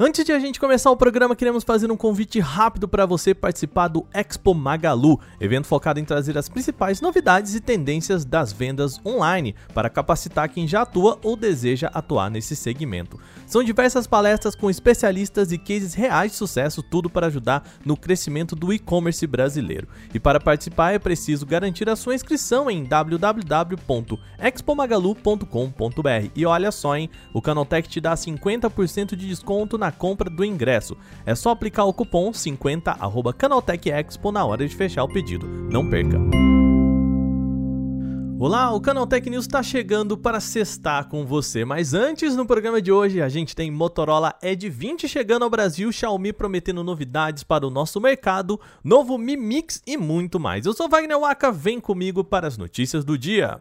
Antes de a gente começar o programa, queremos fazer um convite rápido para você participar do Expo Magalu, evento focado em trazer as principais novidades e tendências das vendas online para capacitar quem já atua ou deseja atuar nesse segmento. São diversas palestras com especialistas e cases reais de sucesso, tudo para ajudar no crescimento do e-commerce brasileiro. E para participar é preciso garantir a sua inscrição em www.expomagalu.com.br. E olha só, hein, o Canaltech te dá 50% de desconto na na compra do ingresso. É só aplicar o cupom 50 @canaltechexpo na hora de fechar o pedido. Não perca. Olá, o Canaltech News está chegando para sextar com você, mas antes no programa de hoje a gente tem Motorola Edge 20 chegando ao Brasil, Xiaomi prometendo novidades para o nosso mercado, novo Mi Mix e muito mais. Eu sou Wagner Waka, vem comigo para as notícias do dia.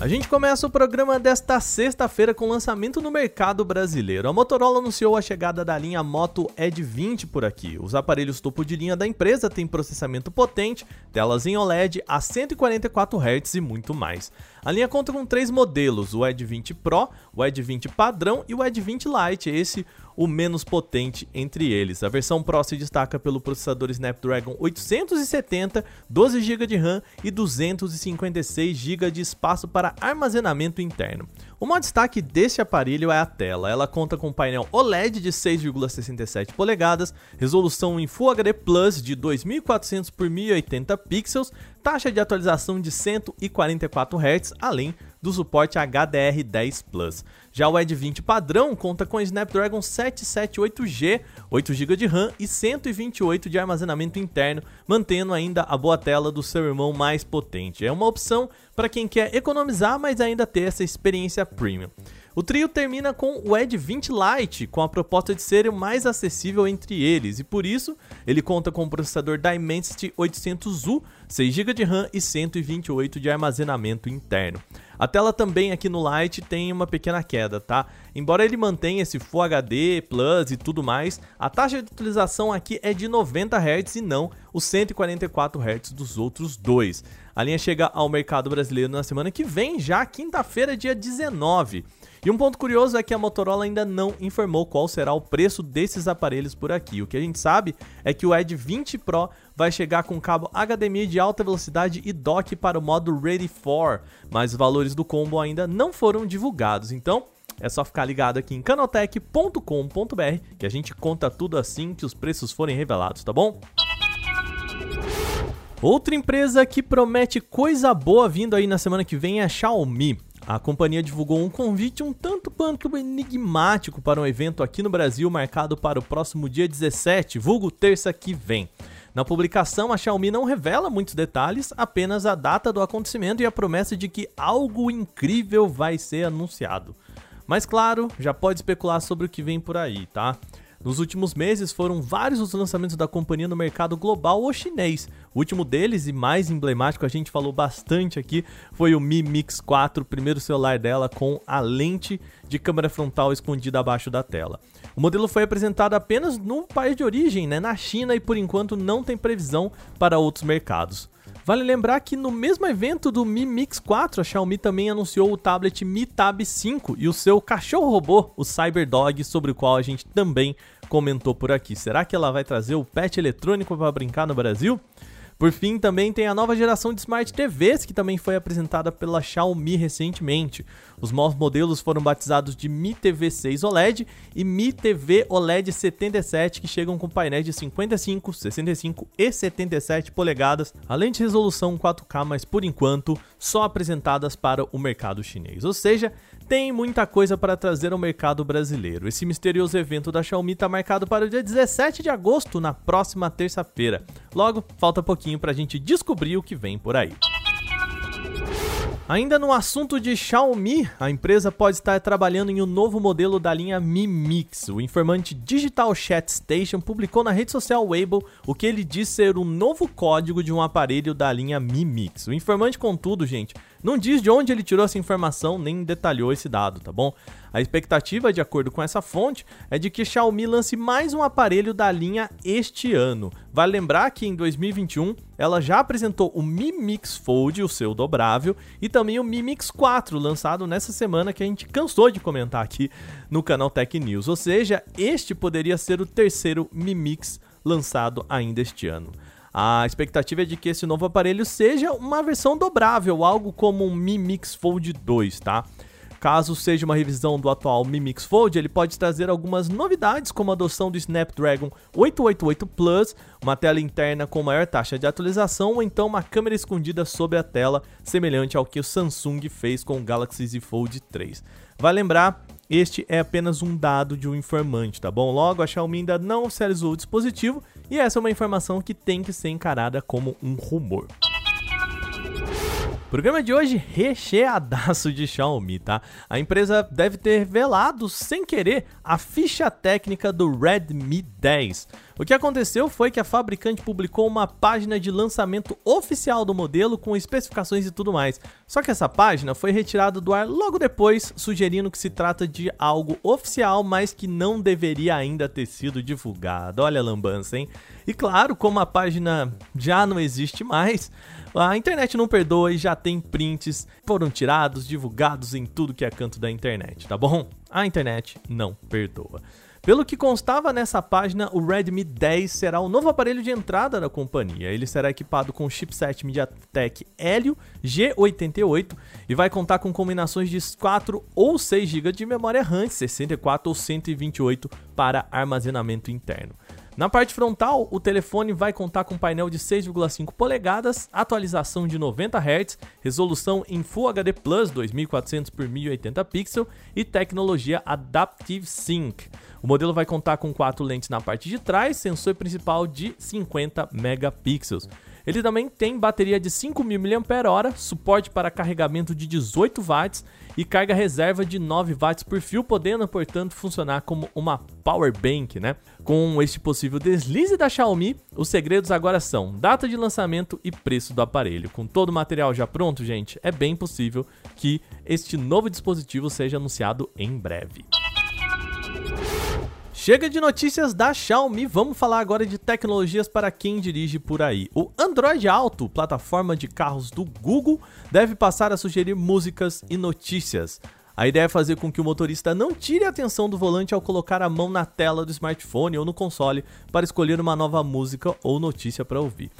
A gente começa o programa desta sexta-feira com lançamento no mercado brasileiro. A Motorola anunciou a chegada da linha Moto Edge 20 por aqui. Os aparelhos topo de linha da empresa têm processamento potente, telas em OLED a 144 Hz e muito mais. A linha conta com três modelos: o Edge 20 Pro, o Edge 20 padrão e o Edge 20 Lite. Esse o menos potente entre eles. A versão Pro se destaca pelo processador Snapdragon 870, 12 GB de RAM e 256 GB de espaço para armazenamento interno. O maior destaque desse aparelho é a tela. Ela conta com um painel OLED de 6,67 polegadas, resolução em Full HD Plus de 2400 por 1080 pixels, taxa de atualização de 144 Hz, além do suporte HDR10 Plus. Já o Edge 20 padrão conta com Snapdragon 778G, 8 GB de RAM e 128 de armazenamento interno, mantendo ainda a boa tela do seu irmão mais potente. É uma opção para quem quer economizar, mas ainda ter essa experiência premium. O trio termina com o Edge 20 Lite, com a proposta de ser o mais acessível entre eles, e por isso ele conta com o processador Dimensity 800U, 6 GB de RAM e 128 de armazenamento interno. A tela também aqui no Lite tem uma pequena queda, tá? Embora ele mantenha esse Full HD, Plus e tudo mais, a taxa de atualização aqui é de 90 Hz e não os 144 Hz dos outros dois. A linha chega ao mercado brasileiro na semana que vem, já quinta-feira, dia 19. E um ponto curioso é que a Motorola ainda não informou qual será o preço desses aparelhos por aqui. O que a gente sabe é que o Edge 20 Pro vai chegar com cabo HDMI de alta velocidade e dock para o modo Ready for, mas os valores do combo ainda não foram divulgados. Então, é só ficar ligado aqui em canaltech.com.br que a gente conta tudo assim que os preços forem revelados, tá bom? Outra empresa que promete coisa boa vindo aí na semana que vem é a Xiaomi. A companhia divulgou um convite um tanto quanto enigmático para um evento aqui no Brasil marcado para o próximo dia 17, vulgo terça que vem. Na publicação, a Xiaomi não revela muitos detalhes, apenas a data do acontecimento e a promessa de que algo incrível vai ser anunciado. Mas claro, já pode especular sobre o que vem por aí, tá? Nos últimos meses foram vários os lançamentos da companhia no mercado global ou chinês. O último deles e mais emblemático, a gente falou bastante aqui, foi o Mi Mix 4, o primeiro celular dela com a lente de câmera frontal escondida abaixo da tela. O modelo foi apresentado apenas no país de origem, né, na China, e por enquanto não tem previsão para outros mercados. Vale lembrar que no mesmo evento do Mi Mix 4, a Xiaomi também anunciou o tablet Mi Tab 5 e o seu cachorro robô, o CyberDog, sobre o qual a gente também comentou por aqui. Será que ela vai trazer o pet eletrônico para brincar no Brasil? Por fim, também tem a nova geração de Smart TVs, que também foi apresentada pela Xiaomi recentemente. Os novos modelos foram batizados de Mi TV 6 OLED e Mi TV OLED 77, que chegam com painéis de 55, 65 e 77 polegadas, além de resolução 4K, mas por enquanto só apresentadas para o mercado chinês. Ou seja, tem muita coisa para trazer ao mercado brasileiro. Esse misterioso evento da Xiaomi está marcado para o dia 17 de agosto, na próxima terça-feira. Logo, falta pouquinho para a gente descobrir o que vem por aí. Ainda no assunto de Xiaomi, a empresa pode estar trabalhando em um novo modelo da linha Mi Mix. O informante Digital Chat Station publicou na rede social Weibo o que ele diz ser o novo código de um aparelho da linha Mi Mix. O informante, contudo, gente, não diz de onde ele tirou essa informação nem detalhou esse dado, tá bom? A expectativa, de acordo com essa fonte, é de que Xiaomi lance mais um aparelho da linha este ano. Vale lembrar que em 2021 ela já apresentou o Mi Mix Fold, o seu dobrável, e também o Mi Mix 4, lançado nessa semana que a gente cansou de comentar aqui no canal Tech News. Ou seja, este poderia ser o terceiro Mi Mix lançado ainda este ano. A expectativa é de que esse novo aparelho seja uma versão dobrável, algo como um Mi Mix Fold 2, tá? Caso seja uma revisão do atual Mi Mix Fold, ele pode trazer algumas novidades, como a adoção do Snapdragon 888 Plus, uma tela interna com maior taxa de atualização ou então uma câmera escondida sobre a tela, semelhante ao que o Samsung fez com o Galaxy Z Fold 3. Vai lembrar este é apenas um dado de um informante, tá bom? Logo, a Xiaomi ainda não oficializou o dispositivo e essa é uma informação que tem que ser encarada como um rumor. Programa de hoje recheadaço de Xiaomi, tá? A empresa deve ter revelado sem querer a ficha técnica do Redmi 10. O que aconteceu foi que a fabricante publicou uma página de lançamento oficial do modelo com especificações e tudo mais. Só que essa página foi retirada do ar logo depois, sugerindo que se trata de algo oficial, mas que não deveria ainda ter sido divulgado. Olha a lambança, hein? E claro, como a página já não existe mais, a internet não perdoa e já tem prints, foram tirados, divulgados em tudo que é canto da internet, tá bom? A internet não perdoa. Pelo que constava nessa página, o Redmi 10 será o novo aparelho de entrada da companhia. Ele será equipado com o chipset MediaTek Helio G88 e vai contar com combinações de 4 ou 6 GB de memória RAM, 64 ou 128 para armazenamento interno. Na parte frontal, o telefone vai contar com painel de 6,5 polegadas, atualização de 90 Hz, resolução em Full HD Plus 2400 por 1080 pixels e tecnologia Adaptive Sync. O modelo vai contar com quatro lentes na parte de trás, sensor principal de 50 megapixels. Ele também tem bateria de 5.000 mAh, suporte para carregamento de 18 watts e carga reserva de 9 watts por fio, podendo, portanto, funcionar como uma power bank, né? Com este possível deslize da Xiaomi, os segredos agora são data de lançamento e preço do aparelho. Com todo o material já pronto, gente, é bem possível que este novo dispositivo seja anunciado em breve. Chega de notícias da Xiaomi, vamos falar agora de tecnologias para quem dirige por aí. O Android Auto, plataforma de carros do Google, deve passar a sugerir músicas e notícias. A ideia é fazer com que o motorista não tire a atenção do volante ao colocar a mão na tela do smartphone ou no console para escolher uma nova música ou notícia para ouvir.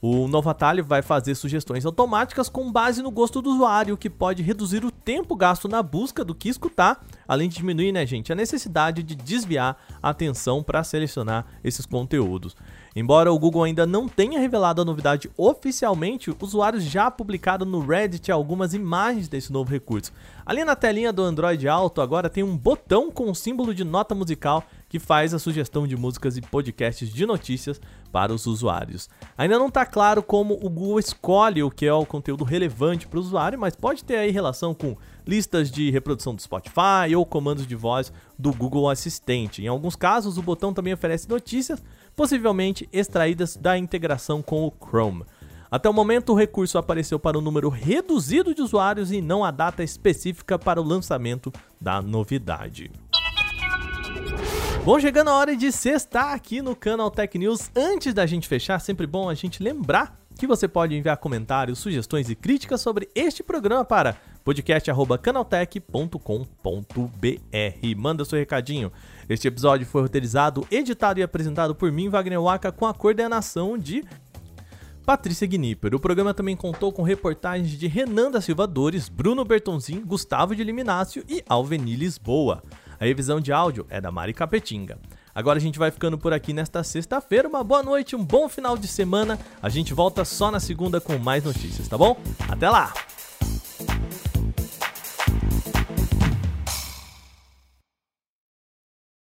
O novo atalho vai fazer sugestões automáticas com base no gosto do usuário, que pode reduzir o tempo gasto na busca do que escutar, além de diminuir, né, gente, a necessidade de desviar a atenção para selecionar esses conteúdos. Embora o Google ainda não tenha revelado a novidade oficialmente, usuários já publicaram no Reddit algumas imagens desse novo recurso. Ali na telinha do Android Auto agora tem um botão com o símbolo de nota musical que faz a sugestão de músicas e podcasts de notícias para os usuários. Ainda não está claro como o Google escolhe o que é o conteúdo relevante para o usuário, mas pode ter aí relação com listas de reprodução do Spotify ou comandos de voz do Google Assistente. Em alguns casos, o botão também oferece notícias, possivelmente extraídas da integração com o Chrome. Até o momento, o recurso apareceu para um número reduzido de usuários e não a data específica para o lançamento da novidade. Bom, chegando a hora de sextar aqui no canal Tech News. Antes da gente fechar, sempre bom a gente lembrar que você pode enviar comentários, sugestões e críticas sobre este programa para podcast@canaltech.com.br. Manda seu recadinho. Este episódio foi roteirizado, editado e apresentado por mim, Wagner Waka, com a coordenação de Patrícia Gnipper. O programa também contou com reportagens de Renan da Silva Dores, Bruno Bertonzin, Gustavo de Liminácio e Alveni Lisboa. A revisão de áudio é da Mari Capetinga. Agora a gente vai ficando por aqui nesta sexta-feira. Uma boa noite, um bom final de semana. A gente volta só na segunda com mais notícias, tá bom? Até lá!